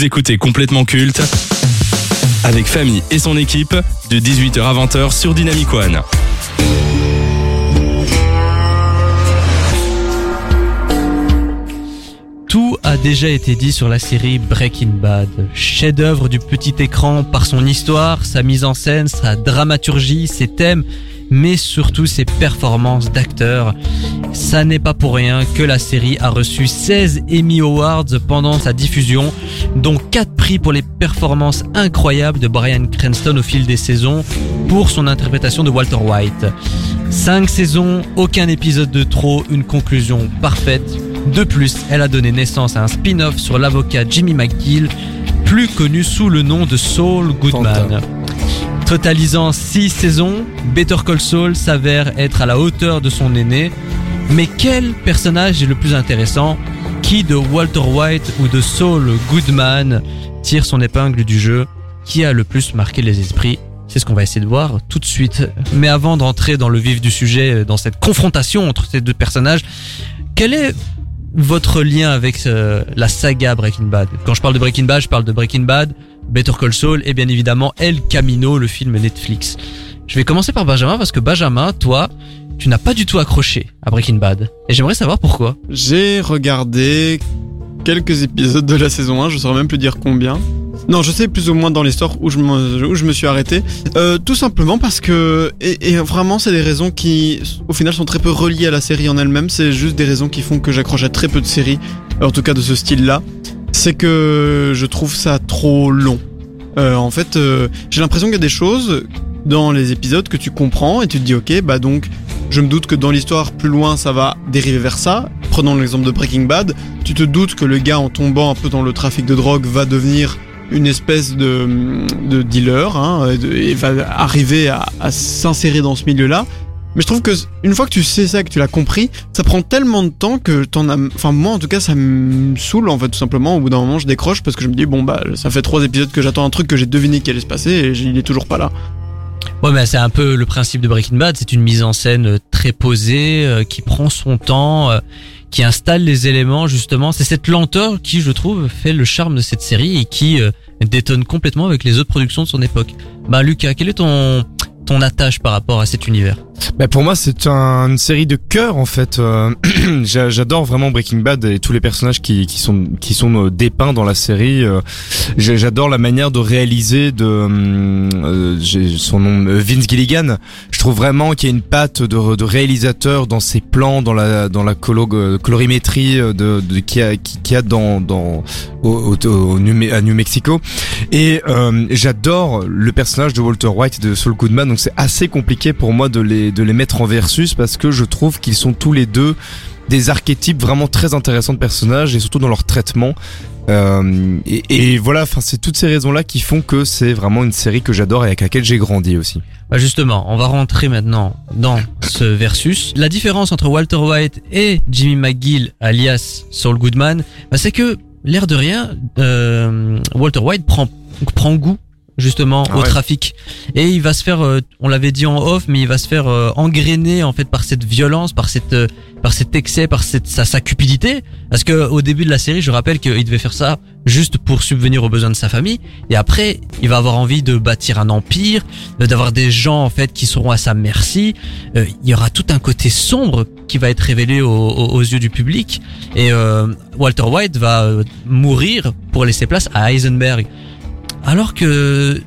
Écoutez complètement culte avec Famille et son équipe de 18h à 20h sur Dynamic One. Tout a déjà été dit sur la série Breaking Bad. Chef-d'œuvre du petit écran par son histoire, sa mise en scène, sa dramaturgie, ses thèmes, mais surtout ses performances d'acteur. Ça n'est pas pour rien que la série a reçu 16 Emmy Awards pendant sa diffusion, dont 4 prix pour les performances incroyables de Brian Cranston au fil des saisons pour son interprétation de Walter White. 5 saisons, aucun épisode de trop, une conclusion parfaite. De plus, elle a donné naissance à un spin-off sur l'avocat Jimmy McGill, plus connu sous le nom de Saul Goodman. Totalisant 6 saisons, Better Call Saul s'avère être à la hauteur de son aîné. Mais quel personnage est le plus intéressant? Qui de Walter White ou de Saul Goodman tire son épingle du jeu? Qui a le plus marqué les esprits? C'est ce qu'on va essayer de voir tout de suite. Mais avant d'entrer dans le vif du sujet, dans cette confrontation entre ces deux personnages, quel est votre lien avec euh, la saga Breaking Bad Quand je parle de Breaking Bad, je parle de Breaking Bad, Better Call Saul et bien évidemment El Camino, le film Netflix. Je vais commencer par Benjamin parce que Benjamin, toi, tu n'as pas du tout accroché à Breaking Bad. Et j'aimerais savoir pourquoi. J'ai regardé quelques épisodes de la saison 1, je saurais même plus dire combien. Non, je sais plus ou moins dans l'histoire où je me, où je me suis arrêté. Euh, tout simplement parce que, et, vraiment, c'est des raisons qui, au final, sont très peu reliées à la série en elle-même. C'est juste des raisons qui font que j'accroche à très peu de séries, en tout cas de ce style-là. C'est que je trouve ça trop long. Euh, en fait, euh, j'ai l'impression qu'il y a des choses dans les épisodes que tu comprends et tu te dis, ok, bah donc, je me doute que dans l'histoire, plus loin, ça va dériver vers ça. Prenons l'exemple de Breaking Bad. Tu te doutes que le gars, en tombant un peu dans le trafic de drogue, va devenir une espèce de, de dealer hein, et va arriver à, à s'insérer dans ce milieu-là. Mais je trouve que une fois que tu sais ça, que tu l'as compris, ça prend tellement de temps que t'en as. Enfin moi en tout cas ça me saoule en fait tout simplement. Au bout d'un moment je décroche parce que je me dis bon bah ça fait trois épisodes que j'attends un truc que j'ai deviné qui allait se passer et il est toujours pas là. Ouais, mais c'est un peu le principe de Breaking Bad. C'est une mise en scène euh, très posée, euh, qui prend son temps, euh, qui installe les éléments justement. C'est cette lenteur qui, je trouve, fait le charme de cette série et qui euh, détonne complètement avec les autres productions de son époque. Bah, Lucas, quel est ton ton attache par rapport à cet univers bah pour moi c'est un, une série de cœur en fait. Euh, j'a- J'adore vraiment Breaking Bad et tous les personnages qui, qui sont qui sont euh, dépeints dans la série. Euh, J'adore la manière de réaliser de euh, son nom Vince Gilligan. Je trouve vraiment qu'il y a une patte de, réalisateur dans ses plans, dans la dans la colo- colorimétrie de, de qui a qui, a dans dans au, au, au à New Mexico. Et j'adore le personnage de Walter White de Saul Goodman. Donc c'est assez compliqué pour moi de les de les mettre en versus parce que je trouve qu'ils sont tous les deux des archétypes vraiment très intéressants de personnages et surtout dans leur traitement. Euh, et, voilà, enfin c'est toutes ces raisons-là qui font que c'est vraiment une série que j'adore et avec laquelle j'ai grandi aussi. Bah justement, on va rentrer maintenant dans ce versus. La différence entre Walter White et Jimmy McGill, alias Saul Goodman, bah c'est que l'air de rien, euh, Walter White prend prend goût justement Ah au trafic et il va se faire, euh, on l'avait dit en off, mais il va se faire euh, engrainer en fait par cette violence, par cette euh, par cet excès, par cette sa, sa cupidité. Parce que au début de la série, je rappelle qu'il devait faire ça juste pour subvenir aux besoins de sa famille. Et après, il va avoir envie de bâtir un empire, euh, d'avoir des gens en fait qui seront à sa merci. Euh, il y aura tout un côté sombre qui va être révélé au- au- aux yeux du public. Et euh, Walter White va euh, mourir pour laisser place à Heisenberg. Alors que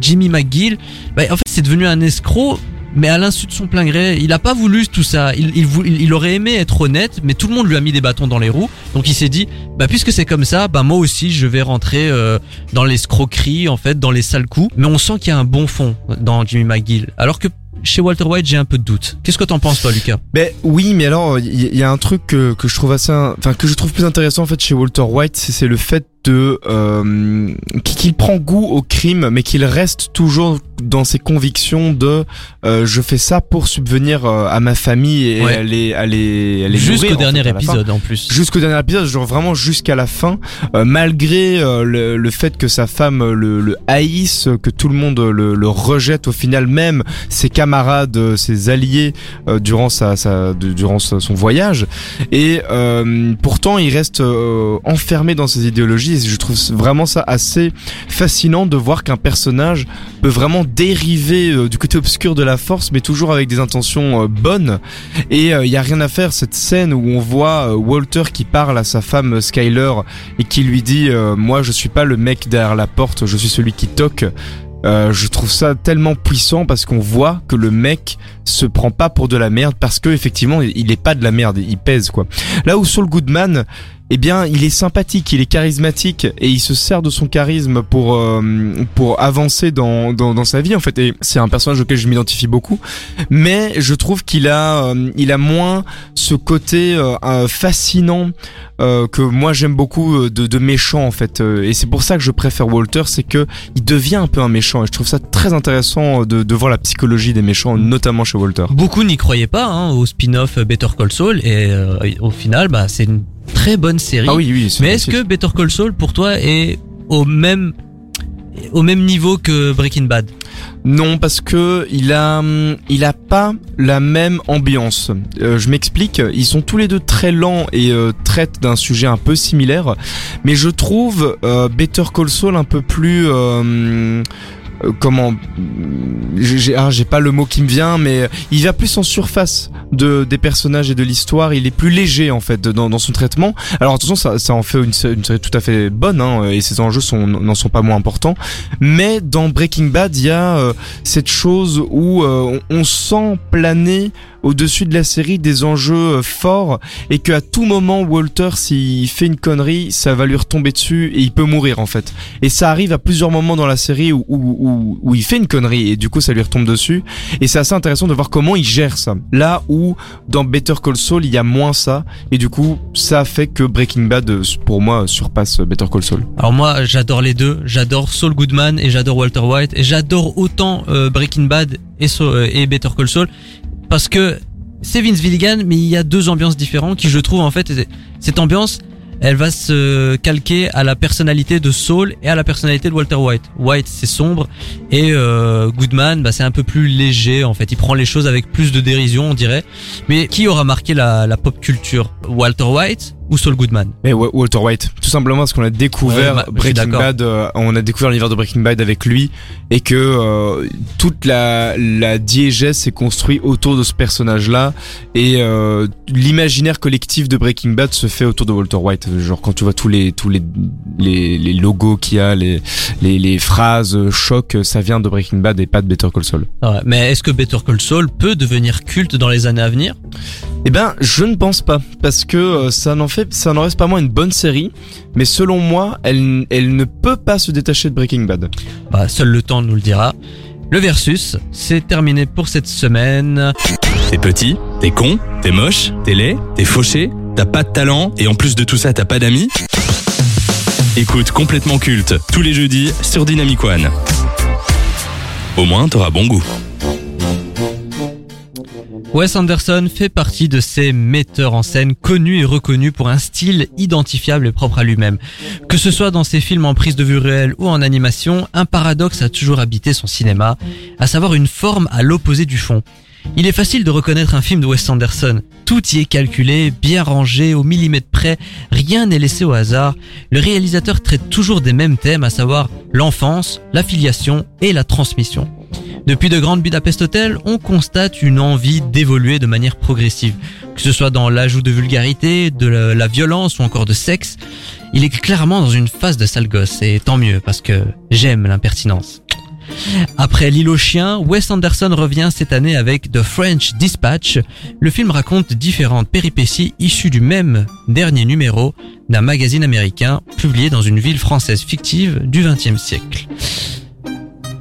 Jimmy McGill, bah, en fait, c'est devenu un escroc. Mais à l'insu de son plein gré, il a pas voulu tout ça. Il, il, il aurait aimé être honnête, mais tout le monde lui a mis des bâtons dans les roues. Donc il s'est dit, bah puisque c'est comme ça, bah moi aussi je vais rentrer euh, dans l'escroquerie, en fait, dans les sales coups. Mais on sent qu'il y a un bon fond dans Jimmy McGill. Alors que chez Walter White, j'ai un peu de doute. Qu'est-ce que t'en penses toi, Lucas? Ben oui, mais alors il y, a un truc que, que je trouve assez, enfin que je trouve plus intéressant en fait chez Walter White, c'est le fait de euh, qu'il prend goût au crime, mais qu'il reste toujours dans ses convictions de euh, je fais ça pour subvenir euh, à ma famille et Ouais. à les à les, à les Jusqu'au en dernier fait, épisode en plus. Jusqu'au dernier épisode, genre vraiment jusqu'à la fin, euh, malgré euh, le, le fait que sa femme le, le haïsse, que tout le monde le, le rejette au final, même ses camarades, euh, ses alliés euh, durant sa, sa durant son voyage, et euh, pourtant il reste euh, enfermé dans ses idéologies je trouve vraiment ça assez fascinant de voir qu'un personnage peut vraiment dériver euh, du côté obscur de la force, mais toujours avec des intentions euh, bonnes. Et il y a rien à faire cette scène où on voit Walter qui parle à sa femme Skyler et qui lui dit moi je suis pas le mec derrière la porte, je suis celui qui toque. Euh, je trouve ça tellement puissant parce qu'on voit que le mec se prend pas pour de la merde parce que effectivement il est pas de la merde, il pèse quoi. Là où Saul Goodman, eh bien, il est sympathique, il est charismatique et il se sert de son charisme pour euh, pour avancer dans, dans, dans sa vie en fait. Et c'est un personnage auquel je m'identifie beaucoup, mais je trouve qu'il a euh, il a moins ce côté euh, fascinant que moi j'aime beaucoup de, de méchant en fait. Et c'est pour ça que je préfère Walter, c'est que il devient un peu un méchant. Et je trouve ça très intéressant de, de voir la psychologie des méchants, notamment chez Walter. Beaucoup n'y croyaient pas hein, au spin-off Better Call Saul et au final, bah c'est une très bonne série. Ah oui, oui. Mais est-ce que Better Call Saul pour toi est au même au même niveau que Breaking Bad? Non, parce que il a il a pas la même ambiance. Euh, je m'explique. Ils sont tous les deux très lents et euh, traitent d'un sujet un peu similaire, mais je trouve euh, Better Call Saul un peu plus comment j'ai ah, j'ai pas le mot qui me vient mais il va plus en surface de des personnages et de l'histoire. Il est plus léger en fait dans, dans son traitement. Alors attention ça, en fait une, série tout à fait bonne hein, et ses enjeux n'en sont pas moins importants. Mais dans Breaking Bad il y a euh, cette chose où euh, on sent planer au-dessus de la série des enjeux euh, forts et qu'à tout moment Walter s'il fait une connerie ça va lui retomber dessus et il peut mourir en fait. Et ça arrive à plusieurs moments dans la série où, il fait une connerie et du coup ça lui retombe dessus. Et c'est assez intéressant de voir comment il gère ça. Là où dans Better Call Saul il y a moins ça et du coup ça fait que Breaking Bad euh, pour moi surpasse Better Call Saul. Alors moi j'adore les deux. J'adore Saul Goodman et j'adore Walter White et j'adore autant euh, Breaking Bad et, et Better Call Saul parce que c'est Vince Gilligan, mais il y a deux ambiances différentes qui je trouve en fait cette ambiance elle va se calquer à la personnalité de Saul et à la personnalité de Walter White. White c'est sombre et euh, Goodman bah, c'est un peu plus léger en fait. Il prend les choses avec plus de dérision on dirait. Mais qui aura marqué la, la pop culture? Walter White ou Saul Goodman Mais Walter White, tout simplement parce qu'on a découvert Breaking Bad, euh, on a découvert l'univers de Breaking Bad avec lui et que euh, toute la, la diégèse s'est construite autour de ce personnage-là et euh, l'imaginaire collectif de Breaking Bad se fait autour de Walter White. Genre quand tu vois tous les tous les les, les logos qu'il y a, les, les, les phrases choc, ça vient de Breaking Bad et pas de Better Call Saul. Ouais, mais est-ce que Better Call Saul peut devenir culte dans les années à venir? Eh ben, je ne pense pas parce que ça n'en fait ça n'en reste pas moins une bonne série, mais selon moi, elle, elle ne peut pas se détacher de Breaking Bad. Bah, seul le temps nous le dira. Le versus, c'est terminé pour cette semaine. T'es petit, t'es con, t'es moche, t'es laid, t'es fauché, t'as pas de talent et en plus de tout ça, t'as pas d'amis Écoute complètement culte tous les jeudis sur Dynamic One. Au moins, t'auras bon goût. Wes Anderson fait partie de ces metteurs en scène connus et reconnus pour un style identifiable et propre à lui-même. Que ce soit dans ses films en prise de vue réelle ou en animation, un paradoxe a toujours habité son cinéma, à savoir une forme à l'opposé du fond. Il est facile de reconnaître un film de Wes Anderson. Tout y est calculé, bien rangé, au millimètre près, rien n'est laissé au hasard. Le réalisateur traite toujours des mêmes thèmes, à savoir l'enfance, l'affiliation et la transmission. Depuis de grandes Budapest Hotel, on constate une envie d'évoluer de manière progressive. Que ce soit dans l'ajout de vulgarité, de la violence ou encore de sexe, il est clairement dans une phase de sale gosse et tant mieux parce que j'aime l'impertinence. Après L'île aux chiens, Wes Anderson revient cette année avec The French Dispatch. Le film raconte différentes péripéties issues du même dernier numéro d'un magazine américain publié dans une ville française fictive du XXe siècle.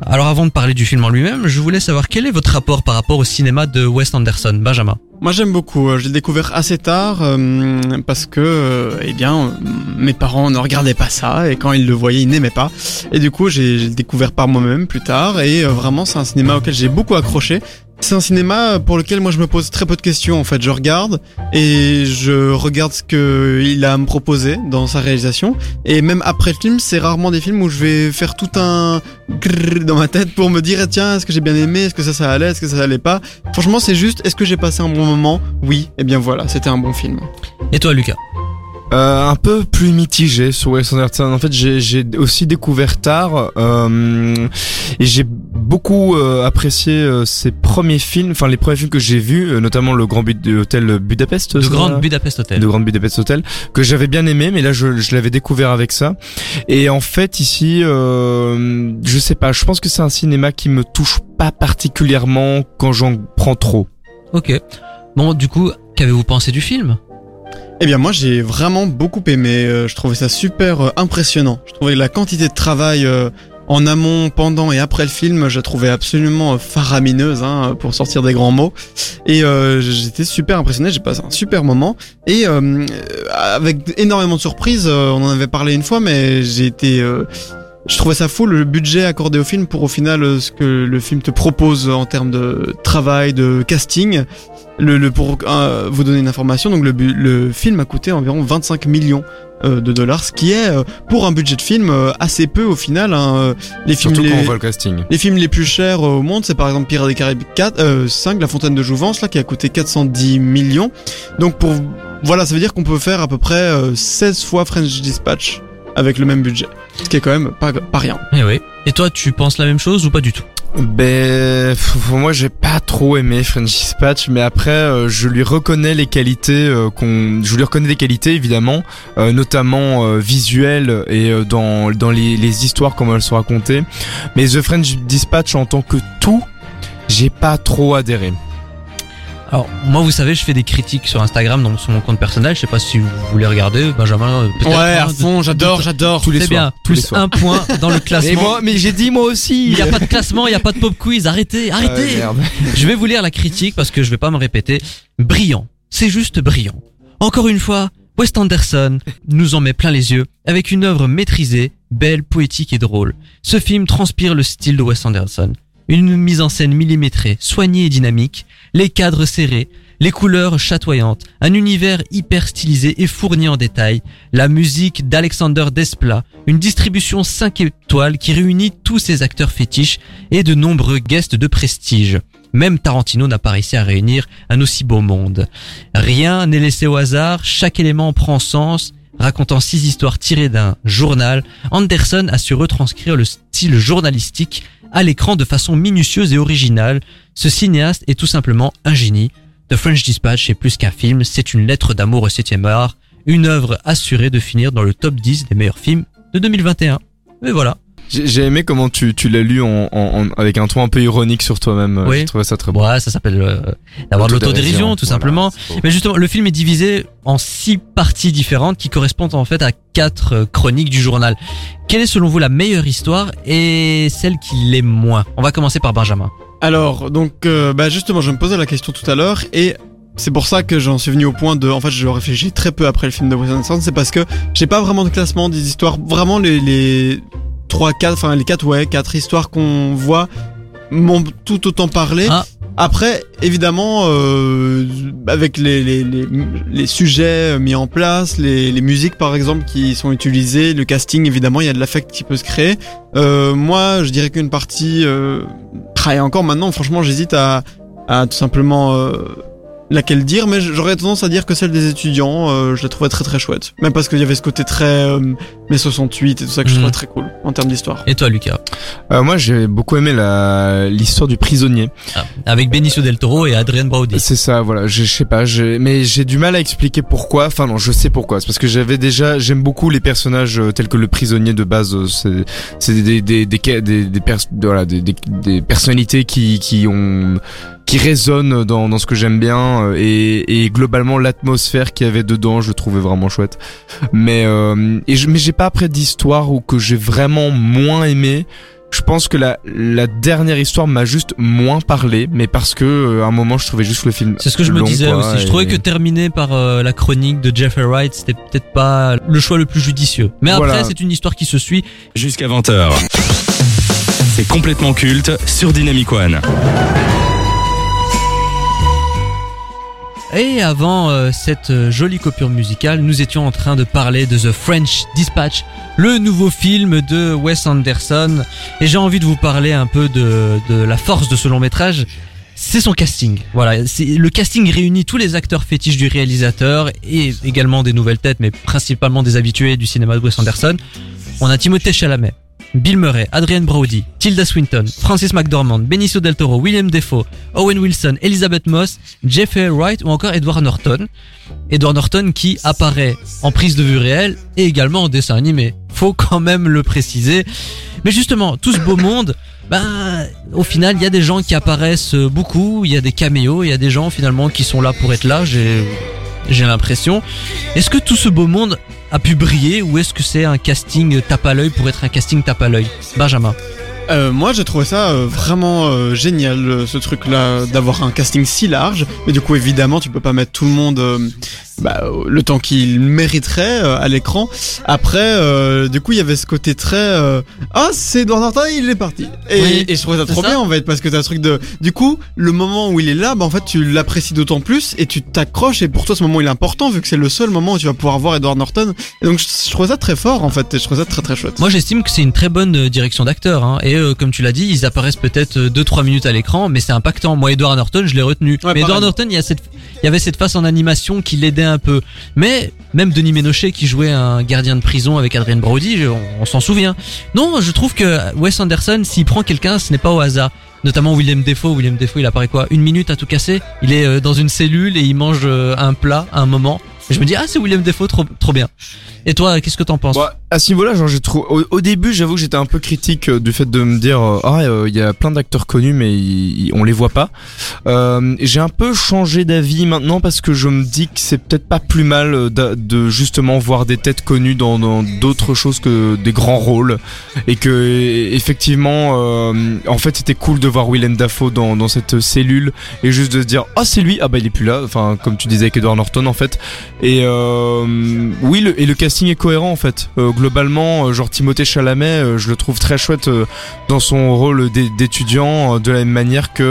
Alors avant de parler du film en lui-même, je voulais savoir quel est votre rapport par rapport au cinéma de Wes Anderson, Benjamin? Moi j'aime beaucoup, euh, je l'ai découvert assez tard euh, parce que euh, eh bien mes parents ne regardaient pas ça et quand ils le voyaient ils n'aimaient pas. Et du coup j'ai découvert par moi-même plus tard et vraiment c'est un cinéma auquel j'ai beaucoup accroché c'est un cinéma pour lequel moi je me pose très peu de questions en fait. Je regarde et je regarde ce qu'il a à me proposer dans sa réalisation. Et même après le film, c'est rarement des films où je vais faire tout un dans ma tête pour me dire eh, tiens est-ce que j'ai bien aimé, est-ce que ça ça allait, est-ce que ça allait pas? Franchement c'est juste est-ce que j'ai passé un bon moment? Oui. Et eh bien voilà, c'était un bon film. Et toi Lucas? Euh, un peu plus mitigé sur Wes Anderson. En fait, j'ai j'ai aussi découvert tard euh, et j'ai beaucoup euh, apprécié euh, ses premiers films, enfin les premiers films que j'ai vus, euh, notamment le Grand Bud Hôtel Budapest. Ça Grand Budapest Hotel. de Grand Budapest Hotel que j'avais bien aimé mais là je, je l'avais découvert avec ça et en fait ici euh, je sais pas je pense que c'est un cinéma qui me touche pas particulièrement quand j'en prends trop Ok. Bon, du coup, qu'avez-vous pensé du film? Eh bien moi j'ai vraiment beaucoup aimé, je trouvais ça super impressionnant. Je trouvais la quantité de travail en amont, pendant et après le film, je la trouvais absolument faramineuse hein, pour sortir des grands mots. Et euh, j'étais super impressionné, j'ai passé un super moment. Et euh, avec énormément de surprises, euh, on en avait parlé une fois, mais j'ai été... je trouvais ça fou le budget accordé au film pour au final euh, ce que le film te propose en termes de travail, de casting. Le, le pour euh, vous donner une information, donc le, le film a coûté environ 25 millions euh, de dollars, ce qui est euh, pour un budget de film euh, assez peu au final. hein, euh, les films surtout les, quand on voit le casting les films les plus chers au monde, c'est par exemple Pirates des Caraïbes 4, euh, 5, La Fontaine de Jouvence, là, qui a coûté 410 millions. Donc pour, voilà, ça veut dire qu'on peut faire à peu près euh, 16 fois French Dispatch avec le même budget. Ce qui est quand même pas, pas rien. Eh oui. Et toi, tu penses la même chose ou pas du tout? Ben, moi j'ai pas trop aimé French Dispatch, mais après euh, je lui reconnais les qualités euh, qu'on, je lui reconnais des qualités évidemment, euh, notamment euh, visuelles et euh, dans dans les, les histoires comment elles sont racontées. Mais The French Dispatch en tant que tout, j'ai pas trop adhéré. Alors, moi, vous savez, je fais des critiques sur Instagram, donc sur mon compte personnel. Je sais pas si vous voulez regarder, Benjamin. euh, Peut-être. Ouais, à hein, fond, j'adore, j'adore. Tous les C'est soirs, bien. tous les soirs. un point dans le classement. Mais moi, mais j'ai dit moi aussi. Il n'y a pas de classement, il n'y a pas de pop quiz. Arrêtez, Ah, arrêtez. Je vais vous lire la critique parce que je vais pas me répéter. Brillant. C'est juste brillant. Encore une fois, Wes Anderson nous en met plein les yeux avec une œuvre maîtrisée, belle, poétique et drôle. Ce film transpire le style de Wes Anderson. Une mise en scène millimétrée, soignée et dynamique, les cadres serrés, les couleurs chatoyantes, un univers hyper stylisé et fourni en détails, la musique d'Alexander Desplat, une distribution 5 étoiles qui réunit tous ces acteurs fétiches et de nombreux guests de prestige. Même Tarantino n'a pas réussi à réunir un aussi beau monde. Rien n'est laissé au hasard, chaque élément prend sens. Racontant six histoires tirées d'un journal, Anderson a su retranscrire le style journalistique à l'écran de façon minutieuse et originale. Ce cinéaste est tout simplement un génie. The French Dispatch est plus qu'un film, c'est une lettre d'amour au 7 art, une œuvre assurée de finir dans le top 10 des meilleurs films de 2021. Et voilà. J'ai j'ai aimé comment tu, tu l'as lu en, en- en- avec un ton un peu ironique sur toi-même. Oui. J'ai trouvé ça très bon. Ouais, ça s'appelle euh, d'avoir de l'autodérision, tout Voilà, simplement. beau. Mais justement, le film est divisé en six parties différentes qui correspondent en fait à quatre euh, chroniques du journal. Quelle est selon vous la meilleure histoire et celle qui l'est moins? On va commencer par Benjamin. Alors, donc, euh, bah justement, je me posais la question tout à l'heure et c'est pour ça que j'en suis venu au point de, en fait, je réfléchis très peu après le film de Wes Anderson, c'est parce que j'ai pas vraiment de classement des histoires, vraiment les, les trois, quatre, enfin les quatre, ouais, quatre histoires qu'on voit m'ont tout autant parlé. Ah. Après, évidemment, euh, avec les, les, les, les sujets mis en place, les, les musiques par exemple qui sont utilisées, le casting, évidemment, il y a de l'affect qui peut se créer. Euh, moi, je dirais qu'une partie, euh, et encore maintenant, franchement, j'hésite à, à tout simplement euh, laquelle dire, mais j'aurais tendance à dire que celle des étudiants, euh, je la trouvais très très chouette. Même parce qu'il y avait ce côté très euh, mai 68 et tout ça que je Mhm. trouvais très cool en termes d'histoire. Et toi, Lucas Euh, moi, j'ai beaucoup aimé la l'histoire du prisonnier. Ah, Avec Benicio del Toro et Adrien Brody. C'est ça, voilà. Je, sais pas, j'ai- mais j'ai du mal à expliquer pourquoi. Enfin non, je sais pourquoi. C'est parce que j'avais déjà, j'aime beaucoup les personnages euh, tels que le prisonnier de base. euh, C'est c'est des des des des des, des, pers- voilà, des, des, des personnalités qui qui ont qui résonnent dans dans ce que j'aime bien euh, et et globalement l'atmosphère qu'il y avait dedans, je trouvais vraiment chouette. Mais euh, et je, mais j'ai pas après d'histoire ou que j'ai vraiment moins aimé. Je pense que la, la dernière histoire m'a juste moins parlé, mais parce que euh, à un moment je trouvais juste le film. C'est ce que je me disais quoi, aussi. Je et- trouvais que terminer par euh, la chronique de Jeffrey Wright, c'était peut-être pas le choix le plus judicieux. Mais après, Voilà. c'est une histoire qui se suit. Jusqu'à 20h. C'est complètement culte sur Dynamic One. Et avant euh, cette euh, jolie coupure musicale, nous étions en train de parler de The French Dispatch, le nouveau film de Wes Anderson. Et j'ai envie de vous parler un peu de, de la force de ce long métrage. c'est son casting. Voilà, le casting réunit tous les acteurs fétiches du réalisateur et également des nouvelles têtes, mais principalement des habitués du cinéma de Wes Anderson. On a Timothée Chalamet, Bill Murray, Adrian Brody, Tilda Swinton, Francis McDormand, Benicio del Toro, William Defoe, Owen Wilson, Elizabeth Moss, Jeffrey Wright ou encore Edward Norton. Edward Norton qui apparaît en prise de vue réelle et également en dessin animé. Faut quand même le préciser. Mais justement, tout ce beau monde, ben, au final, il y a des gens qui apparaissent beaucoup, il y a des caméos, il y a des gens finalement qui sont là pour être là, j'ai, j'ai l'impression. Est-ce que tout ce beau monde a pu briller ou est-ce que c'est un casting tape à l'œil pour être un casting tape à l'œil? Benjamin. Euh, moi j'ai trouvé ça euh, vraiment euh, génial ce truc là d'avoir un casting si large mais du coup évidemment tu peux pas mettre tout le monde bah, le temps qu'il mériterait à l'écran après du coup il y avait ce côté très ah c'est Edward Norton il est parti et, Oui, et je trouvais ça trop ça. bien en fait parce que t'as un truc de du coup le moment où il est là bah en fait tu l'apprécies d'autant plus et tu t'accroches et pour toi ce moment il est important vu que c'est le seul moment où tu vas pouvoir voir Edward Norton et donc je, je trouve ça très fort en fait et je trouve ça très très chouette Moi j'estime que c'est une très bonne euh, direction d'acteur hein. et euh, comme tu l'as dit ils apparaissent peut-être 2-3 minutes à l'écran mais c'est impactant. Moi Edward Norton je l'ai retenu. Ouais, mais Edward. Norton il y, a cette, il y avait cette face en animation qui l'aidait un peu. Mais même Denis Ménochet qui jouait un gardien de prison avec Adrien Brody on s'en souvient. Non je trouve que Wes Anderson s'il prend quelqu'un ce n'est pas au hasard. Notamment William Defoe. William Defoe il apparaît quoi? Une minute à tout casser Il est euh, dans une cellule et il mange euh, un plat à un moment. Et je me dis ah c'est William Defoe trop, trop bien. Et toi qu'est-ce que t'en penses? Bah, à ce niveau-là, genre. Au, début, j'avoue que j'étais un peu critique euh, du fait de me dire, euh, ah, euh, il y a plein d'acteurs connus, mais on les voit pas. J'ai un peu changé d'avis maintenant parce que je me dis que c'est peut-être pas plus mal de, justement voir des têtes connues dans d'autres choses que des grands rôles et que euh, effectivement, en fait, c'était cool de voir Willem Dafoe dans dans cette cellule et juste de se dire, ah, c'est lui, ah bah il est plus là. Enfin, comme tu disais avec Edward Norton, en fait. Et oui, le, et le casting est cohérent en fait. Euh, genre Timothée Chalamet, euh, je le trouve très chouette euh, dans son rôle d'é- d'étudiant, de la même manière que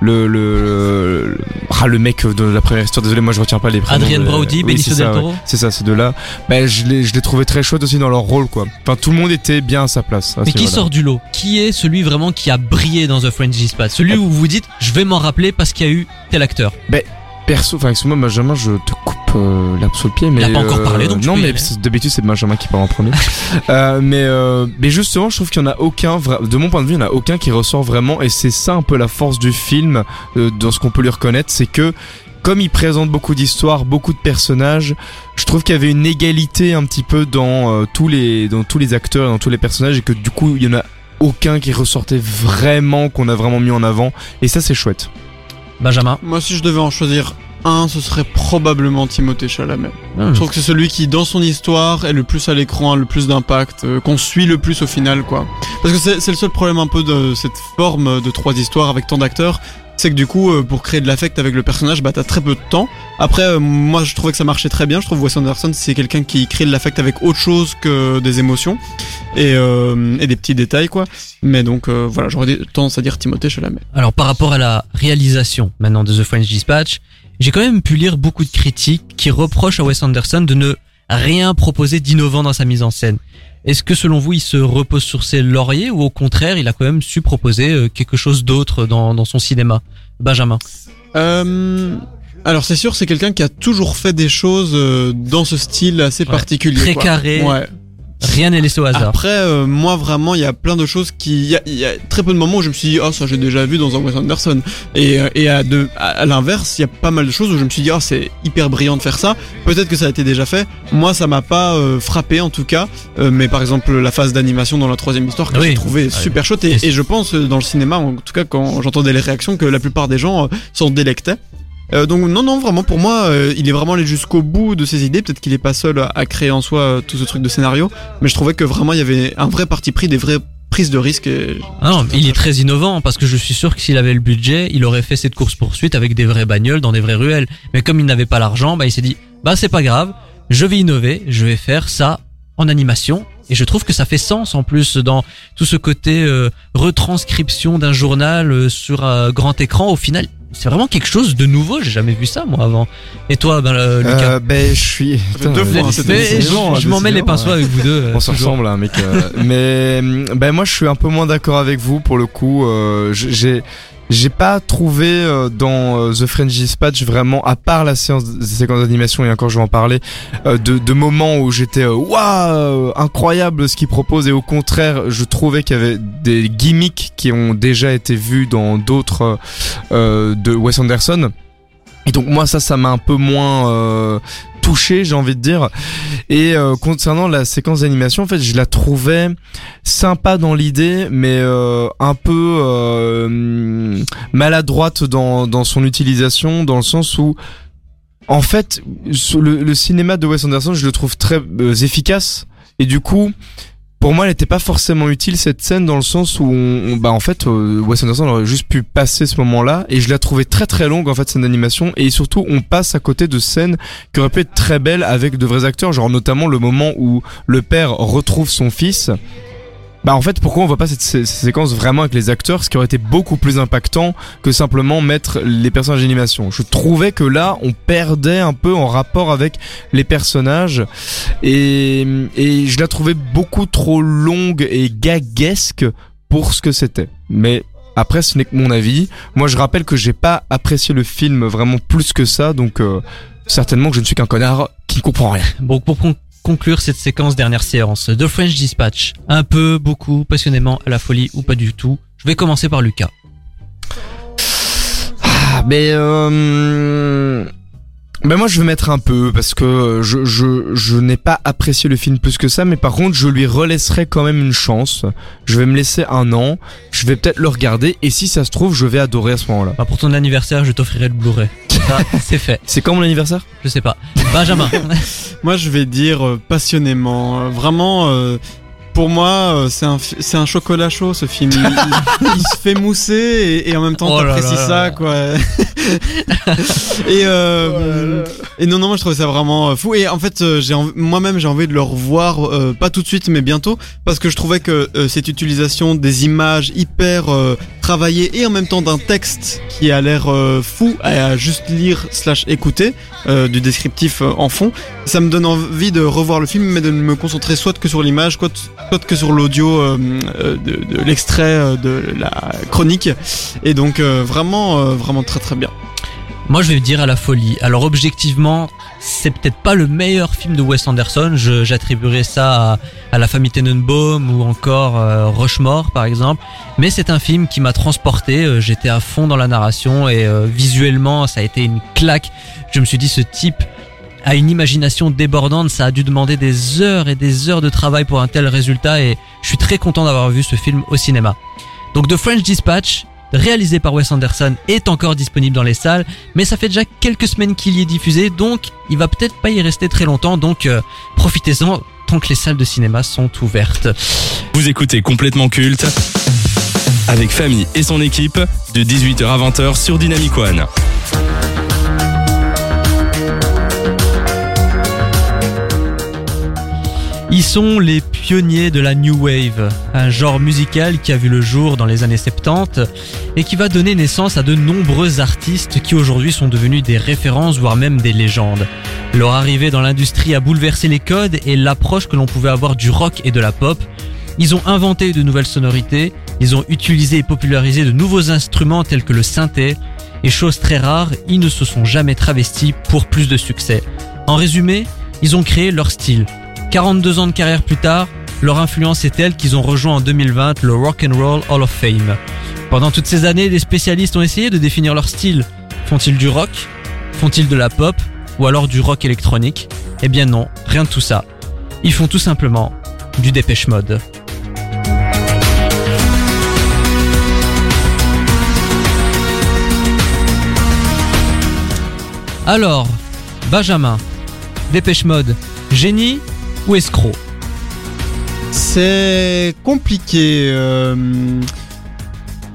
le, le, le ah, le mec de la première histoire. Désolé, moi je retiens pas les prénoms. Adrien Brody, oui, Benicio del ouais. Toro. C'est ça, ces deux-là. Ben, je l'ai, trouvé très chouette aussi dans leur rôle, quoi. Enfin, tout le monde était bien à sa place. à Mais qui sort du lot? Qui est celui vraiment qui a brillé dans The French Dispatch Celui où vous dites, je vais m'en rappeler parce qu'il y a eu tel acteur. Perso, enfin, excuse-moi, Benjamin, je te coupe euh, l'herbe sous le pied, mais a pas encore euh, parlé, donc tu non, peux y mais aller. d'habitude c'est Benjamin qui parle en premier. euh, mais euh, mais justement, je trouve qu'il y en a aucun, vra- de mon point de vue, il y en a aucun qui ressort vraiment, et c'est ça un peu la force du film, euh, dans ce qu'on peut lui reconnaître, c'est que comme il présente beaucoup d'histoires, beaucoup de personnages, je trouve qu'il y avait une égalité un petit peu dans euh, tous les dans tous les acteurs, et dans tous les personnages, et que du coup il y en a aucun qui ressortait vraiment, qu'on a vraiment mis en avant, et ça c'est chouette. Benjamin. Moi, si je devais en choisir un, ce serait probablement Timothée Chalamet. Je trouve que c'est celui qui, dans son histoire, est le plus à l'écran, a le plus d'impact, euh, qu'on suit le plus au final, quoi. Parce que c'est le seul problème un peu de cette forme de trois histoires avec tant d'acteurs, c'est que du coup, euh, pour créer de l'affect avec le personnage, bah t'as très peu de temps. Après, euh, moi, je trouvais que ça marchait très bien. Je trouve Wes Anderson, c'est quelqu'un qui crée de l'affect avec autre chose que des émotions et, euh, des petits détails, quoi. Mais donc, voilà, j'aurais tendance à dire Timothée Chalamet. Alors par rapport à la réalisation maintenant de The French Dispatch, j'ai quand même pu lire beaucoup de critiques qui reprochent à Wes Anderson de ne rien proposer d'innovant dans sa mise en scène. Est-ce que selon vous il se repose sur ses lauriers ou au contraire il a quand même su proposer euh, quelque chose d'autre dans, dans son cinéma? Benjamin. Euh, alors c'est sûr, c'est quelqu'un qui a toujours fait des choses euh, dans ce style assez Ouais. particulier. Très quoi. carré. Ouais. Rien n'est laissé au hasard. Après, euh, moi vraiment, il y a plein de choses qui, il y a, y a très peu de moments où je me suis dit, oh ça j'ai déjà vu dans un Wes Anderson. Et, euh, et à, de, à, à l'inverse, il y a pas mal de choses où je me suis dit, oh c'est hyper brillant de faire ça. Peut-être que ça a été déjà fait. Moi, ça m'a pas euh, frappé en tout cas. Euh, mais par exemple, la phase d'animation dans la troisième histoire que Oui. j'ai trouvé super chouette. Et, Et- et je pense euh, dans le cinéma, en tout cas quand j'entendais les réactions, que la plupart des gens euh, s'en délectaient. Euh, donc non non vraiment pour moi euh, il est vraiment allé jusqu'au bout de ses idées peut-être qu'il est pas seul à, créer en soi euh, tout ce truc de scénario mais je trouvais que vraiment il y avait un vrai parti pris des vraies prises de risque et... Ah non, il est très innovant parce que je suis sûr que s'il avait le budget, il aurait fait cette course poursuite avec des vraies bagnoles dans des vraies ruelles. Mais comme il n'avait pas l'argent, bah il s'est dit bah c'est pas grave, je vais innover, je vais faire ça en animation. Et je trouve que ça fait sens en plus dans tout ce côté euh, retranscription d'un journal euh, sur un grand écran. Au final, c'est vraiment quelque chose de nouveau. J'ai jamais vu ça moi avant. Et toi, ben, euh, Lucas Euh, ben je suis. deux fois, Mais je, je m'en mets les pinceaux avec vous deux. On se ressemble, hein, mec. euh, mais ben moi, je suis un peu moins d'accord avec vous pour le coup. euh, j'ai j'ai pas trouvé euh, dans euh, The French Dispatch vraiment, à part la séance, séquence d'animation et encore je vais en parler, euh, de, de moments où j'étais waouh incroyable ce qu'il propose et au contraire je trouvais qu'il y avait des gimmicks qui ont déjà été vus dans d'autres euh, de Wes Anderson. Et donc moi ça ça m'a un peu moins euh, touché j'ai envie de dire. Et euh, concernant la séquence d'animation en fait je la trouvais sympa dans l'idée mais euh, un peu euh, maladroite dans, dans son utilisation dans le sens où en fait le, cinéma de Wes Anderson je le trouve très efficace. Et du coup pour moi, elle n'était pas forcément utile cette scène dans le sens où, on, bah en fait, euh, Wes Anderson aurait juste pu passer ce moment-là et je la trouvais très très longue en fait scène d'animation et surtout on passe à côté de scènes qui auraient pu être très belles avec de vrais acteurs, genre notamment le moment où le père retrouve son fils. Bah en fait, pourquoi on voit pas cette sé- cette séquence vraiment avec les acteurs, ce qui aurait été beaucoup plus impactant que simplement mettre les personnages d'animation. Je trouvais que là, on perdait un peu en rapport avec les personnages et, et je la trouvais beaucoup trop longue et gaguesque pour ce que c'était. Mais après, ce n'est que mon avis. Moi, je rappelle que j'ai pas apprécié le film vraiment plus que ça, donc euh, certainement que je ne suis qu'un connard qui ne comprend rien. Bon, pour conclure cette séquence dernière séance, The French Dispatch, un peu, beaucoup, passionnément, à la folie ou pas du tout. Je vais commencer par Lucas. Ah, mais euh... Ben moi je vais mettre un peu parce que je, je, je n'ai pas apprécié le film plus que ça mais par contre je lui relaisserai quand même une chance. Je vais me laisser un an, je vais peut-être le regarder et si ça se trouve je vais adorer à ce moment-là. Bah, pour ton anniversaire, je t'offrirai le Blu-ray. Ça, c'est fait. C'est quand mon anniversaire? Je sais pas. Benjamin. Moi, je vais dire euh, passionnément. Euh, Vraiment, euh, pour moi, euh, c'est un, c'est un chocolat chaud ce film. Il, il- il se fait mousser et, et en même temps, Oh t'apprécies ça, quoi. et, euh, et non, non, moi, je trouvais ça vraiment euh, fou. Et en fait, euh, moi-même, j'ai envie de le revoir, euh, pas tout de suite, mais bientôt, parce que je trouvais que euh, cette utilisation des images hyper euh, travaillées et en même temps d'un texte qui a l'air fou à juste lire slash écouter du descriptif en fond ça me donne envie de revoir le film, mais de me concentrer soit que sur l'image, soit, que sur l'audio de, de l'extrait de la chronique. Et donc vraiment, vraiment très très bien. Moi, je vais dire à la folie. Alors, objectivement, c'est peut-être pas le meilleur film de Wes Anderson. J'attribuerais ça à, à La famille Tenenbaum ou encore euh, Rushmore, par exemple. Mais c'est un film qui m'a transporté. Euh, J'étais à fond dans la narration et euh, visuellement, ça a été une claque. Je me suis dit, ce type a une imagination débordante. Ça a dû demander des heures et des heures de travail pour un tel résultat et je suis très content d'avoir vu ce film au cinéma. Donc, The French Dispatch, réalisé par Wes Anderson, est encore disponible dans les salles mais ça fait déjà quelques semaines qu'il y est diffusé, donc il va peut-être pas y rester très longtemps, donc euh, profitez-en tant que les salles de cinéma sont ouvertes. Vous écoutez complètement culte avec Famille et son équipe de 18h à 20h sur Dynamic One. Ils sont les pionniers de la New Wave, un genre musical qui a vu le jour dans les années 70 et qui va donner naissance à de nombreux artistes qui aujourd'hui sont devenus des références voire même des légendes. Leur arrivée dans l'industrie a bouleversé les codes et l'approche que l'on pouvait avoir du rock et de la pop. Ils ont inventé de nouvelles sonorités, ils ont utilisé et popularisé de nouveaux instruments tels que le synthé, et chose très rare, ils ne se sont jamais travestis pour plus de succès. En résumé, ils ont créé leur style. 42 ans de carrière plus tard, leur influence est telle qu'ils ont rejoint en 2020 le Rock and Roll Hall of Fame. Pendant toutes ces années, des spécialistes ont essayé de définir leur style. Font-ils du rock? Font-ils de la pop? Ou alors du rock électronique? Eh bien non, rien de tout ça. Ils font tout simplement du dépêche mode. Alors, Benjamin, dépêche mode, génie ou escroc C'est compliqué. euh,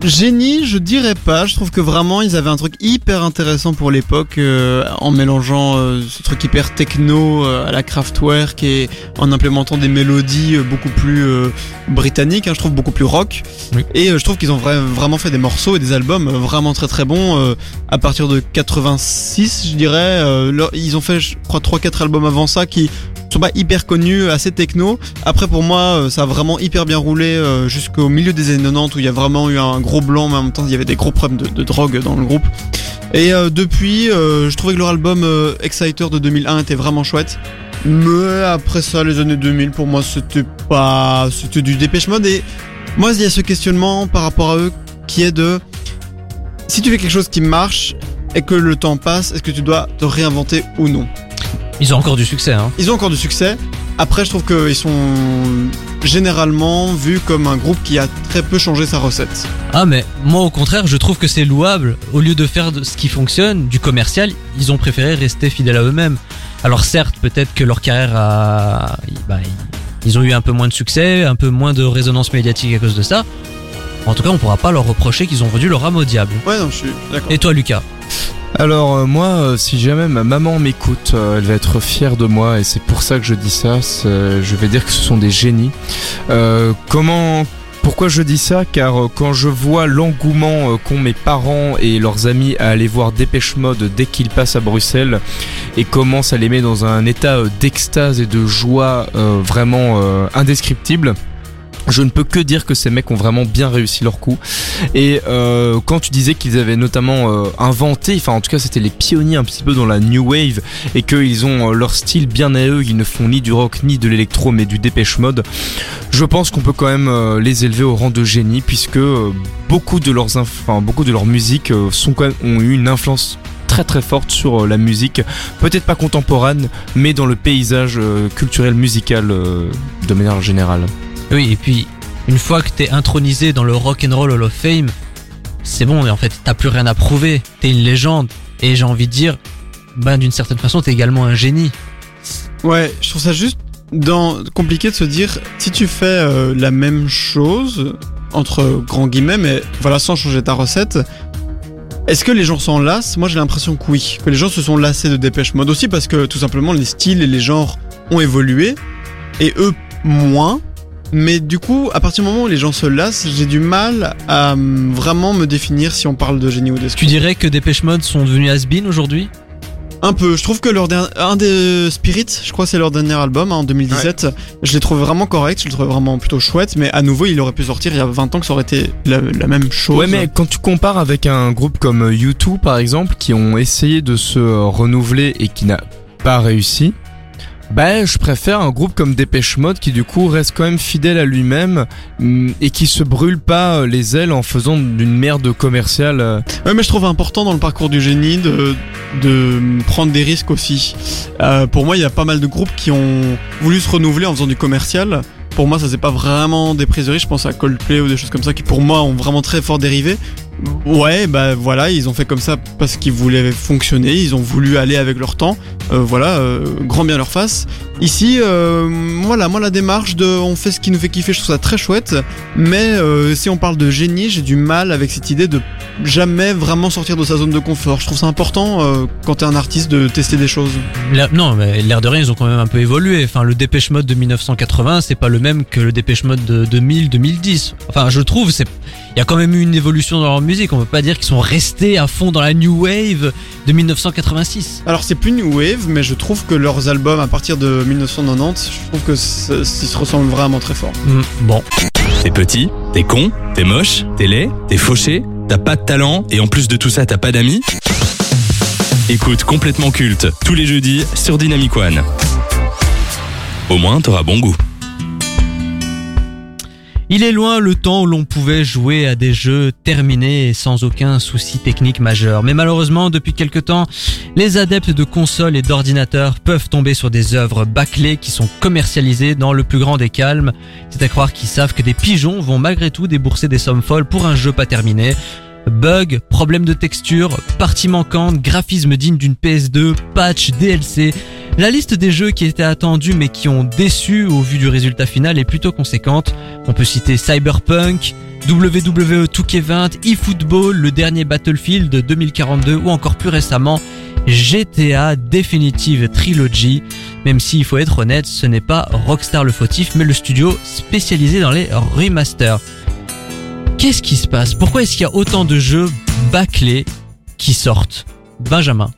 Génie, je dirais pas. Je trouve que vraiment ils avaient un truc hyper intéressant pour l'époque euh, en mélangeant euh, ce truc hyper techno euh, à la Kraftwerk et en implémentant des mélodies beaucoup plus britanniques. hein, je trouve beaucoup plus rock. Oui. Et je trouve qu'ils ont vra- vraiment fait des morceaux et des albums vraiment très très bons à partir de 86, je dirais. leur- ils ont fait, je crois, 3-4 albums avant ça qui sont pas hyper connus, assez techno. Après pour moi, euh, ça a vraiment hyper bien roulé euh, jusqu'au milieu des années 90 où il y a vraiment eu un gros blanc, mais en même temps il y avait des gros problèmes de, drogue dans le groupe. Et euh, depuis, je trouvais que leur album Exciter de 2001 était vraiment chouette. Mais après ça, les années 2000, pour moi, c'était pas, c'était du Dépêche Mode. Et moi, il y a ce questionnement par rapport à eux qui est de, si tu fais quelque chose qui marche et que le temps passe, est-ce que tu dois te réinventer ou non? Ils ont encore du succès, hein. Ils ont encore du succès. Après, je trouve qu'ils sont généralement vus comme un groupe qui a très peu changé sa recette. Ah mais moi au contraire je trouve que c'est louable. Au lieu de faire ce qui fonctionne, du commercial, ils ont préféré rester fidèles à eux-mêmes. Alors certes peut-être que leur carrière a... bah, ils ont eu un peu moins de succès, un peu moins de résonance médiatique à cause de ça. En tout cas on pourra pas leur reprocher qu'ils ont vendu leur âme au diable. Ouais, non, je suis d'accord. Et toi Lucas? Alors euh, moi, euh, si jamais ma maman m'écoute, euh, elle va être fière de moi et c'est pour ça que je dis ça. Je vais dire que ce sont des génies. Comment pourquoi je dis ça? Car quand je vois l'engouement qu'ont mes parents et leurs amis à aller voir Dépêche Mode dès qu'ils passent à Bruxelles et comment ça les met dans un état d'extase et de joie vraiment indescriptible, je ne peux que dire que ces mecs ont vraiment bien réussi leur coup. Et euh, quand tu disais qu'ils avaient notamment euh, inventé, enfin en tout cas c'était les pionniers un petit peu dans la new wave et qu'ils ont euh, leur style bien à eux, ils ne font ni du rock ni de l'électro mais du dépêche mode. Je pense qu'on peut quand même les élever au rang de génie puisque beaucoup de leurs, enfin, beaucoup de leur musique sont quand même, ont eu une influence très très forte sur la musique, peut-être pas contemporaine, mais dans le paysage culturel musical de manière générale. Oui et puis une fois que t'es intronisé dans le Rock and Roll Hall of Fame, c'est bon et en fait t'as plus rien à prouver. T'es une légende et j'ai envie de dire, ben d'une certaine façon t'es également un génie. Ouais, je trouve ça juste compliqué de se dire si tu fais euh, la même chose entre grands guillemets, mais voilà sans changer ta recette. Est-ce que les gens s'en lassent Moi j'ai l'impression que oui, que les gens se sont lassés de Dépêche Mode aussi parce que tout simplement les styles et les genres ont évolué et eux moins. Mais du coup, à partir du moment où les gens se lassent, j'ai du mal à hum, vraiment me définir si on parle de génie ou d'esprit. Tu dirais que Dépêche Mode sont devenus has-been aujourd'hui? Un peu. Je trouve que leur dernier, un des Spirit, je crois que c'est leur dernier album hein, en 2017. Je l'ai trouvé vraiment correct, je l'ai trouvé vraiment plutôt chouette. Mais à nouveau, il aurait pu sortir il y a 20 ans que ça aurait été la, la même chose. Ouais, mais quand tu compares avec un groupe comme euh, U2 par exemple, qui ont essayé de se euh, renouveler et qui n'a pas réussi, bah je préfère un groupe comme Dépêche Mode qui du coup reste quand même fidèle à lui-même mm, et qui se brûle pas euh, les ailes en faisant d'une merde commerciale. euh. Ouais, mais je trouve important dans le parcours du génie de, de prendre des risques aussi. Euh, pour moi, il y a pas mal de groupes qui ont voulu se renouveler en faisant du commercial. Pour moi, ça c'est pas vraiment des prises. Je pense à Coldplay ou des choses comme ça qui, pour moi, ont vraiment très fort dérivé. Ouais, bah voilà, ils ont fait comme ça parce qu'ils voulaient fonctionner. Ils ont voulu aller avec leur temps. Euh, voilà, euh, grand bien leur face. Ici, euh, voilà, moi la démarche de on fait ce qui nous fait kiffer, je trouve ça très chouette. Mais si on parle de génie, j'ai du mal avec cette idée de jamais vraiment sortir de sa zone de confort. Je trouve ça important quand t'es un artiste de tester des choses. Non, mais l'air de rien, ils ont quand même un peu évolué. Enfin, le Dépêche Mode de 1980, c'est pas le même que le Dépêche Mode de 2000-2010. Enfin, je trouve, c'est, il y a quand même eu une évolution dans leur musique. On peut pas dire qu'ils sont restés à fond dans la new wave de 1986. Alors c'est plus new wave, mais je trouve que leurs albums à partir de 1990, je trouve que ça- ils se ressemblent vraiment très fort. Hmm, bon, T'es petit, t'es con, t'es moche, t'es laid, t'es fauché, t'as pas de talent et en plus de tout ça t'as pas d'amis Écoute complètement culte tous les jeudis sur Dynamic One. Au moins t'auras bon goût. Il est loin le temps où l'on pouvait jouer à des jeux terminés sans aucun souci technique majeur. Mais malheureusement, depuis quelque temps, les adeptes de consoles et d'ordinateurs peuvent tomber sur des œuvres bâclées qui sont commercialisées dans le plus grand des calmes. C'est à croire qu'ils savent que des pigeons vont malgré tout débourser des sommes folles pour un jeu pas terminé. Bugs, problèmes de texture, parties manquantes, graphisme digne d'une PS2, patch, DLC. La liste des jeux qui étaient attendus mais qui ont déçu au vu du résultat final est plutôt conséquente. On peut citer Cyberpunk, WWE 2K20, eFootball, le dernier Battlefield de 2042 ou encore plus récemment GTA Definitive Trilogy. Même s'il faut être honnête, ce n'est pas Rockstar le fautif mais le studio spécialisé dans les remasters. Qu'est-ce qui se passe? Pourquoi est-ce qu'il y a autant de jeux bâclés qui sortent? Benjamin.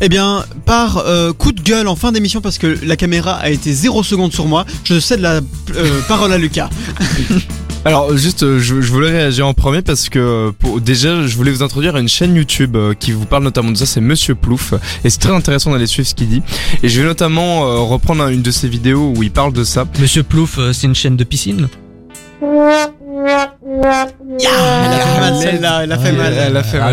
Eh bien, par euh, coup de gueule en fin d'émission, parce que la caméra a été 0 secondes sur moi, je cède la euh, parole à Lucas. Alors juste, euh, je, je voulais réagir en premier parce que pour, déjà, je voulais vous introduire à une chaîne YouTube qui vous parle notamment de ça, c'est Monsieur Plouf, et c'est très intéressant d'aller suivre ce qu'il dit. Et je vais notamment euh, reprendre un- une de ses vidéos où il parle de ça. Monsieur Plouf, c'est une chaîne de piscine? Elle a fait mal celle-là, elle a fait mal. Elle a fait Ah,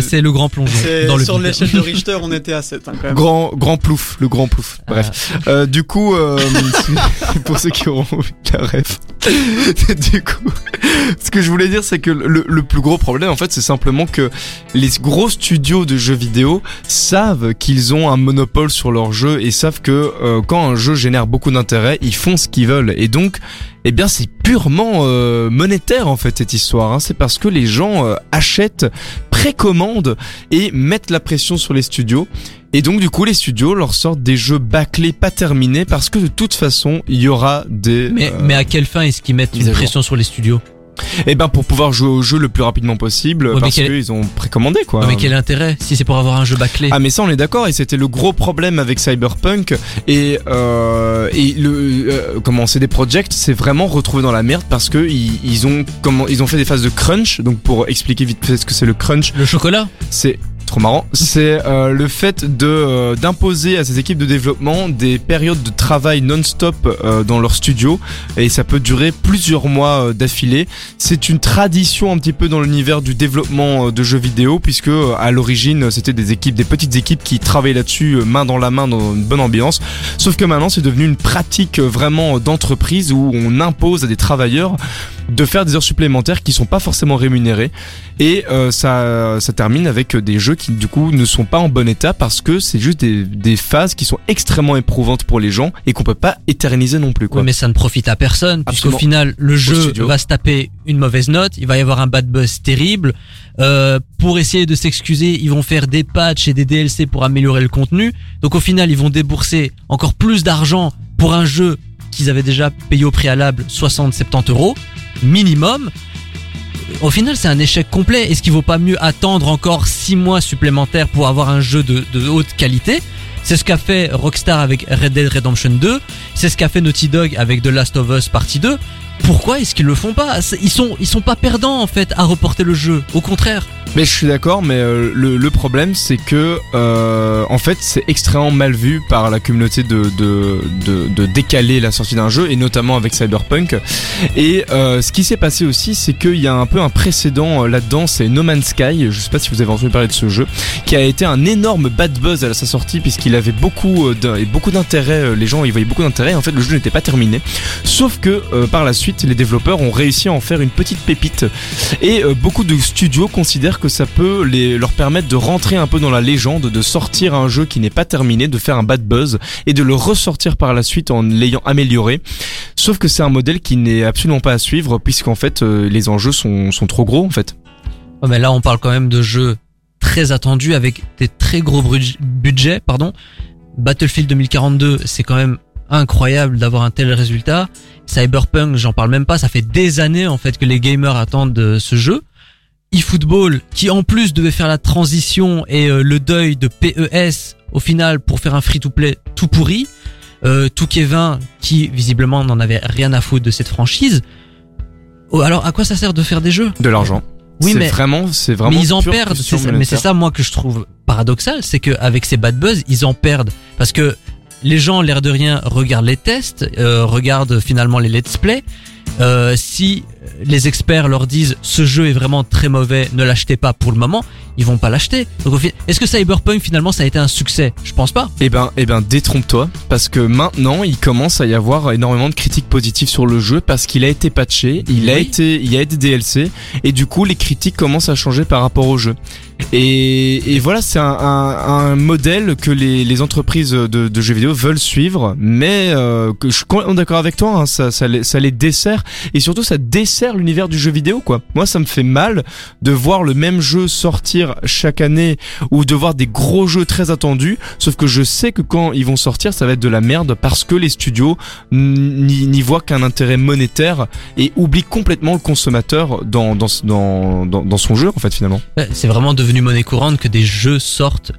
C'est le grand plongeon dans le sur l'échelle de Richter, on était à 7 hein, quand même. Grand, grand plouf, le grand plouf. Bref. Euh, du coup, euh, pour ceux qui auront la ref. du coup, ce que je voulais dire, c'est que le, le plus gros problème, en fait, c'est simplement que les gros studios de jeux vidéo savent qu'ils ont un monopole sur leur jeu et savent que euh, quand un jeu génère beaucoup d'intérêt, ils font ce qu'ils veulent. Et donc, eh bien, c'est purement euh, monétaire en fait cette histoire. Hein. C'est parce que les gens euh, achètent, précommandent et mettent la pression sur les studios. Et donc du coup les studios leur sortent des jeux bâclés pas terminés parce que de toute façon il y aura des Mais, euh, mais à quelle fin est-ce qu'ils mettent une pression sur les studios? Eh ben pour pouvoir jouer au jeu le plus rapidement possible parce quel- qu'ils ont précommandé quoi. Non, Mais quel intérêt si c'est pour avoir un jeu bâclé Ah mais ça on est d'accord et c'était le gros problème avec Cyberpunk et euh, et le euh, comment CD Projekt s'est vraiment retrouvé dans la merde parce que ils, ils ont comment ils ont fait des phases de crunch donc pour expliquer vite fait ce que c'est le crunch Le chocolat? C'est trop marrant, c'est euh, le fait de euh, d'imposer à ces équipes de développement des périodes de travail non-stop euh, dans leur studio et ça peut durer plusieurs mois d'affilée. C'est une tradition un petit peu dans l'univers du développement de jeux vidéo puisque à l'origine c'était des équipes, des petites équipes qui travaillaient là-dessus main dans la main dans une bonne ambiance. Sauf que maintenant c'est devenu une pratique vraiment d'entreprise où on impose à des travailleurs de faire des heures supplémentaires qui sont pas forcément rémunérées et euh, ça ça termine avec des jeux qui du coup ne sont pas en bon état parce que c'est juste des, des phases qui sont extrêmement éprouvantes pour les gens et qu'on peut pas éterniser non plus quoi. Ouais, mais ça ne profite à personne, puisqu'au final, le jeu va se taper une mauvaise note, il va y avoir un bad buzz terrible. Euh, pour essayer de s'excuser, ils vont faire des patchs et des DLC pour améliorer le contenu. Donc au final, ils vont débourser encore plus d'argent pour un jeu qu'ils avaient déjà payé au préalable 60-70 euros minimum. Au final, c'est un échec complet. Est-ce qu'il vaut pas mieux attendre encore 6 mois supplémentaires pour avoir un jeu de, de haute qualité? C'est ce qu'a fait Rockstar avec Red Dead Redemption 2. C'est ce qu'a fait Naughty Dog avec The Last of Us Partie 2. Pourquoi est-ce qu'ils le font pas C'est- Ils sont sont pas perdants en fait à reporter le jeu. Au contraire. Mais je suis d'accord, mais euh, le, problème c'est que euh, en fait c'est extrêmement mal vu par la communauté de, décaler la sortie d'un jeu et notamment avec Cyberpunk. Et euh, ce qui s'est passé aussi c'est qu'il y a un peu un précédent là-dedans, c'est No Man's Sky. Je sais pas si vous avez entendu parler de ce jeu, qui a été un énorme bad buzz à sa sortie puisqu'il avait beaucoup beaucoup d'intérêt. Les gens y voyaient beaucoup d'intérêt. En fait le jeu n'était pas terminé. Sauf que par la suite les développeurs ont réussi à en faire une petite pépite et euh, beaucoup de studios considèrent que ça peut leur permettre de rentrer un peu dans la légende, de sortir un jeu qui n'est pas terminé, de faire un bad buzz et de le ressortir par la suite en l'ayant amélioré. Sauf que c'est un modèle qui n'est absolument pas à suivre puisqu'en fait euh, les enjeux sont, trop gros en fait. Mais là, on parle quand même de jeux très attendus avec des très gros budgets, pardon. Battlefield 2042, c'est quand même incroyable d'avoir un tel résultat. Cyberpunk, j'en parle même pas, ça fait des années en fait que les gamers attendent de ce jeu. eFootball, qui en plus devait faire la transition et euh, le deuil de PES au final pour faire un free-to-play tout pourri. Euh, Touquet20, qui visiblement n'en avait rien à foutre de cette franchise. Oh, alors à quoi ça sert de faire des jeux? De l'argent. Oui, mais vraiment, c'est vraiment. mais ils en perdent. ça- mais c'est ça, moi, que je trouve paradoxal, c'est qu'avec ces bad buzz, ils en perdent. Parce que les gens, l'air de rien, regardent les tests, euh, regardent finalement les let's play. Euh, si les experts leur disent ce jeu est vraiment très mauvais, ne l'achetez pas pour le moment, ils vont pas l'acheter. Est-ce que Cyberpunk finalement ça a été un succès? Je pense pas. Eh ben, eh ben, détrompe-toi, parce que maintenant, il commence à y avoir énormément de critiques positives sur le jeu parce qu'il a été patché, il a été, il y a des DLC, et du coup, les critiques commencent à changer par rapport au jeu. Et, et voilà, c'est un, un, un modèle que les, les entreprises de, de jeux vidéo veulent suivre, mais euh, que je suis complètement d'accord avec toi, hein, ça, ça, les, ça les dessert, et surtout ça dessert l'univers du jeu vidéo, quoi. Moi, ça me fait mal de voir le même jeu sortir chaque année ou de voir des gros jeux très attendus, sauf que je sais que quand ils vont sortir, ça va être de la merde parce que les studios n'y voient qu'un intérêt monétaire et oublient complètement le consommateur dans, dans, dans, dans, son jeu, en fait, finalement. C'est vraiment devenu monnaie courante que des jeux sortent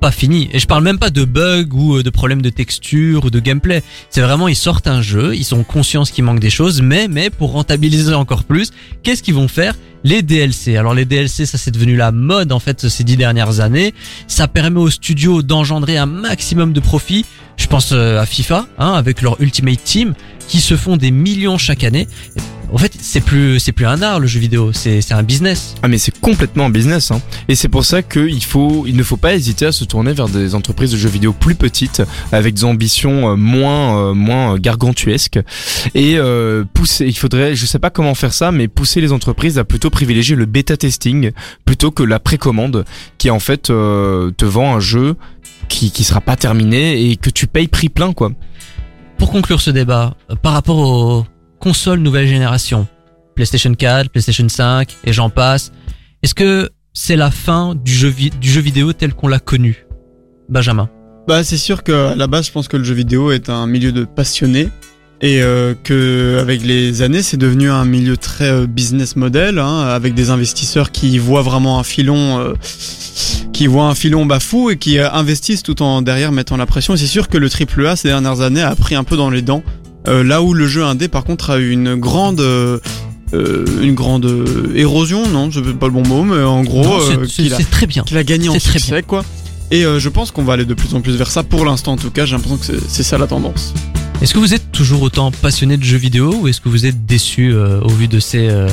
pas fini. Et je parle même pas de bugs ou euh, de problèmes de texture ou de gameplay. C'est vraiment, ils sortent un jeu, ils sont conscients qu'il manque des choses, mais, mais pour rentabiliser encore plus, qu'est-ce qu'ils vont faire? Les DLC. Alors les DLC, ça c'est devenu la mode en fait ces dix dernières années. Ça permet aux studios d'engendrer un maximum de profit. Je pense euh, à FIFA, hein, avec leur Ultimate Team, qui se font des millions chaque année. En fait, c'est plus, c'est plus un art le jeu vidéo, c'est, c'est un business. Ah mais c'est complètement un business hein. et c'est pour ça qu'il faut il ne faut pas hésiter à se tourner vers des entreprises de jeux vidéo plus petites avec des ambitions euh, moins euh, moins gargantuesques et euh, pousser il faudrait je sais pas comment faire ça mais pousser les entreprises à plutôt privilégier le bêta testing plutôt que la précommande qui en fait euh, te vend un jeu qui qui sera pas terminé et que tu payes prix plein quoi. Pour conclure ce débat, euh, par rapport aux consoles nouvelle génération, PlayStation 4, PlayStation 5 et j'en passe, est-ce que c'est la fin du jeu, du jeu vidéo tel qu'on l'a connu? Benjamin. Bah c'est sûr que à la base je pense que le jeu vidéo est un milieu de passionnés et euh, que avec les années c'est devenu un milieu très euh, business model hein, avec des investisseurs qui voient vraiment un filon euh, qui voient un filon bah fou et qui euh, investissent tout en derrière mettant la pression. C'est sûr que le triple A ces dernières années a pris un peu dans les dents Euh, là où le jeu indé par contre a eu une grande euh, euh, une grande euh, érosion non c'est pas le bon mot mais en gros qu'il a- c'est très bien. qu'il a gagné en C'est très succès, quoi. Et je pense qu'on va aller de plus en plus vers ça. Pour l'instant, en tout cas, j'ai l'impression que c'est- c'est ça la tendance. Est-ce que vous êtes toujours autant passionné de jeux vidéo ou est-ce que vous êtes déçu euh, au vu de ces euh,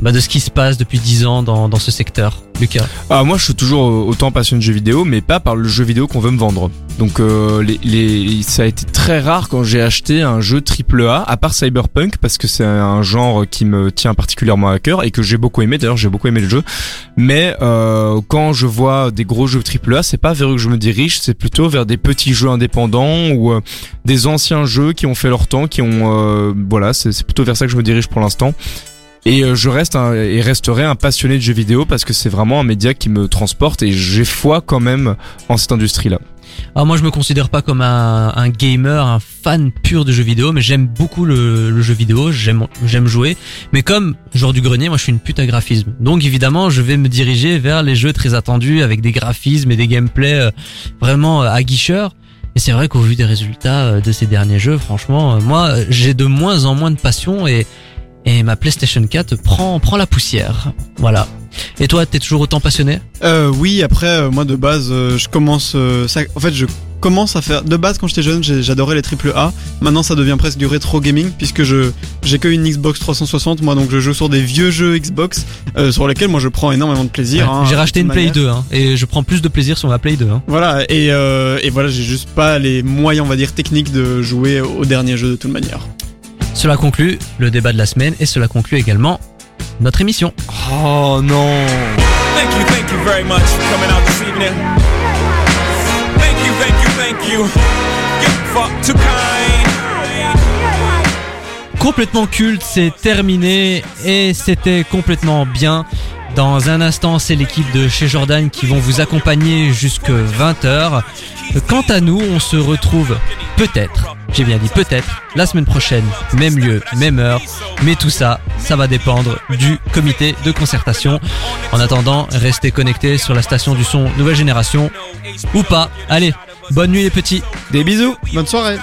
bah, de ce qui se passe depuis 10 ans dans, dans ce secteur Lucas Ah moi je suis toujours autant passionné de jeux vidéo mais pas par le jeu vidéo qu'on veut me vendre. Donc euh, les, les, ça a été très rare quand j'ai acheté un jeu triple A à part Cyberpunk parce que c'est un genre qui me tient particulièrement à cœur et que j'ai beaucoup aimé d'ailleurs j'ai beaucoup aimé le jeu. Mais euh, quand je vois des gros jeux triple A c'est pas vers eux que je me dirige c'est plutôt vers des petits jeux indépendants ou euh, des anciens jeux qui ont fait leur temps qui ont euh, voilà c'est plutôt vers ça que je me dirige pour l'instant. Et euh, je reste un, et resterai un passionné de jeux vidéo parce que c'est vraiment un média qui me transporte et j'ai foi quand même en cette industrie-là. Alors moi je me considère pas comme un, gamer, un fan pur de jeux vidéo, mais j'aime beaucoup le, jeu vidéo, j'aime j'aime jouer. Mais comme genre du grenier, moi je suis une pute à graphisme. Donc évidemment je vais me diriger vers les jeux très attendus avec des graphismes et des gameplays euh, vraiment euh, aguicheurs. Et c'est vrai qu'au vu des résultats de ces derniers jeux, franchement, moi j'ai de moins en moins de passion et et ma PlayStation 4 prend prend la poussière. Voilà. Et toi, t'es toujours autant passionné? Euh, oui, après, euh, moi de base, euh, je commence. euh, ça, en fait, je commence à faire. De base, quand j'étais jeune, j'adorais les triple A. Maintenant, ça devient presque du rétro gaming puisque je j'ai que une Xbox 360, moi, donc je joue sur des vieux jeux Xbox euh, sur lesquels moi je prends énormément de plaisir. Ouais, hein, J'ai racheté une Play manière. 2 hein, et je prends plus de plaisir sur ma Play 2. Hein. Voilà, et, euh, et voilà, j'ai juste pas les moyens, on va dire, techniques de jouer au dernier jeu de toute manière. Cela conclut le débat de la semaine et cela conclut également notre émission. Oh non Thank you, thank you very much for coming out this evening. Thank you, thank you, thank you. Get fuck too kind. Complètement culte, c'est terminé et c'était complètement bien. Dans un instant, c'est l'équipe de chez Jordan qui vont vous accompagner jusque 20h. Quant à nous, on se retrouve peut-être, j'ai bien dit peut-être, la semaine prochaine, même lieu, même heure. Mais tout ça, ça va dépendre du comité de concertation. En attendant, restez connectés sur la station du son Nouvelle Génération ou pas. Allez, bonne nuit les petits. Des bisous Bonne soirée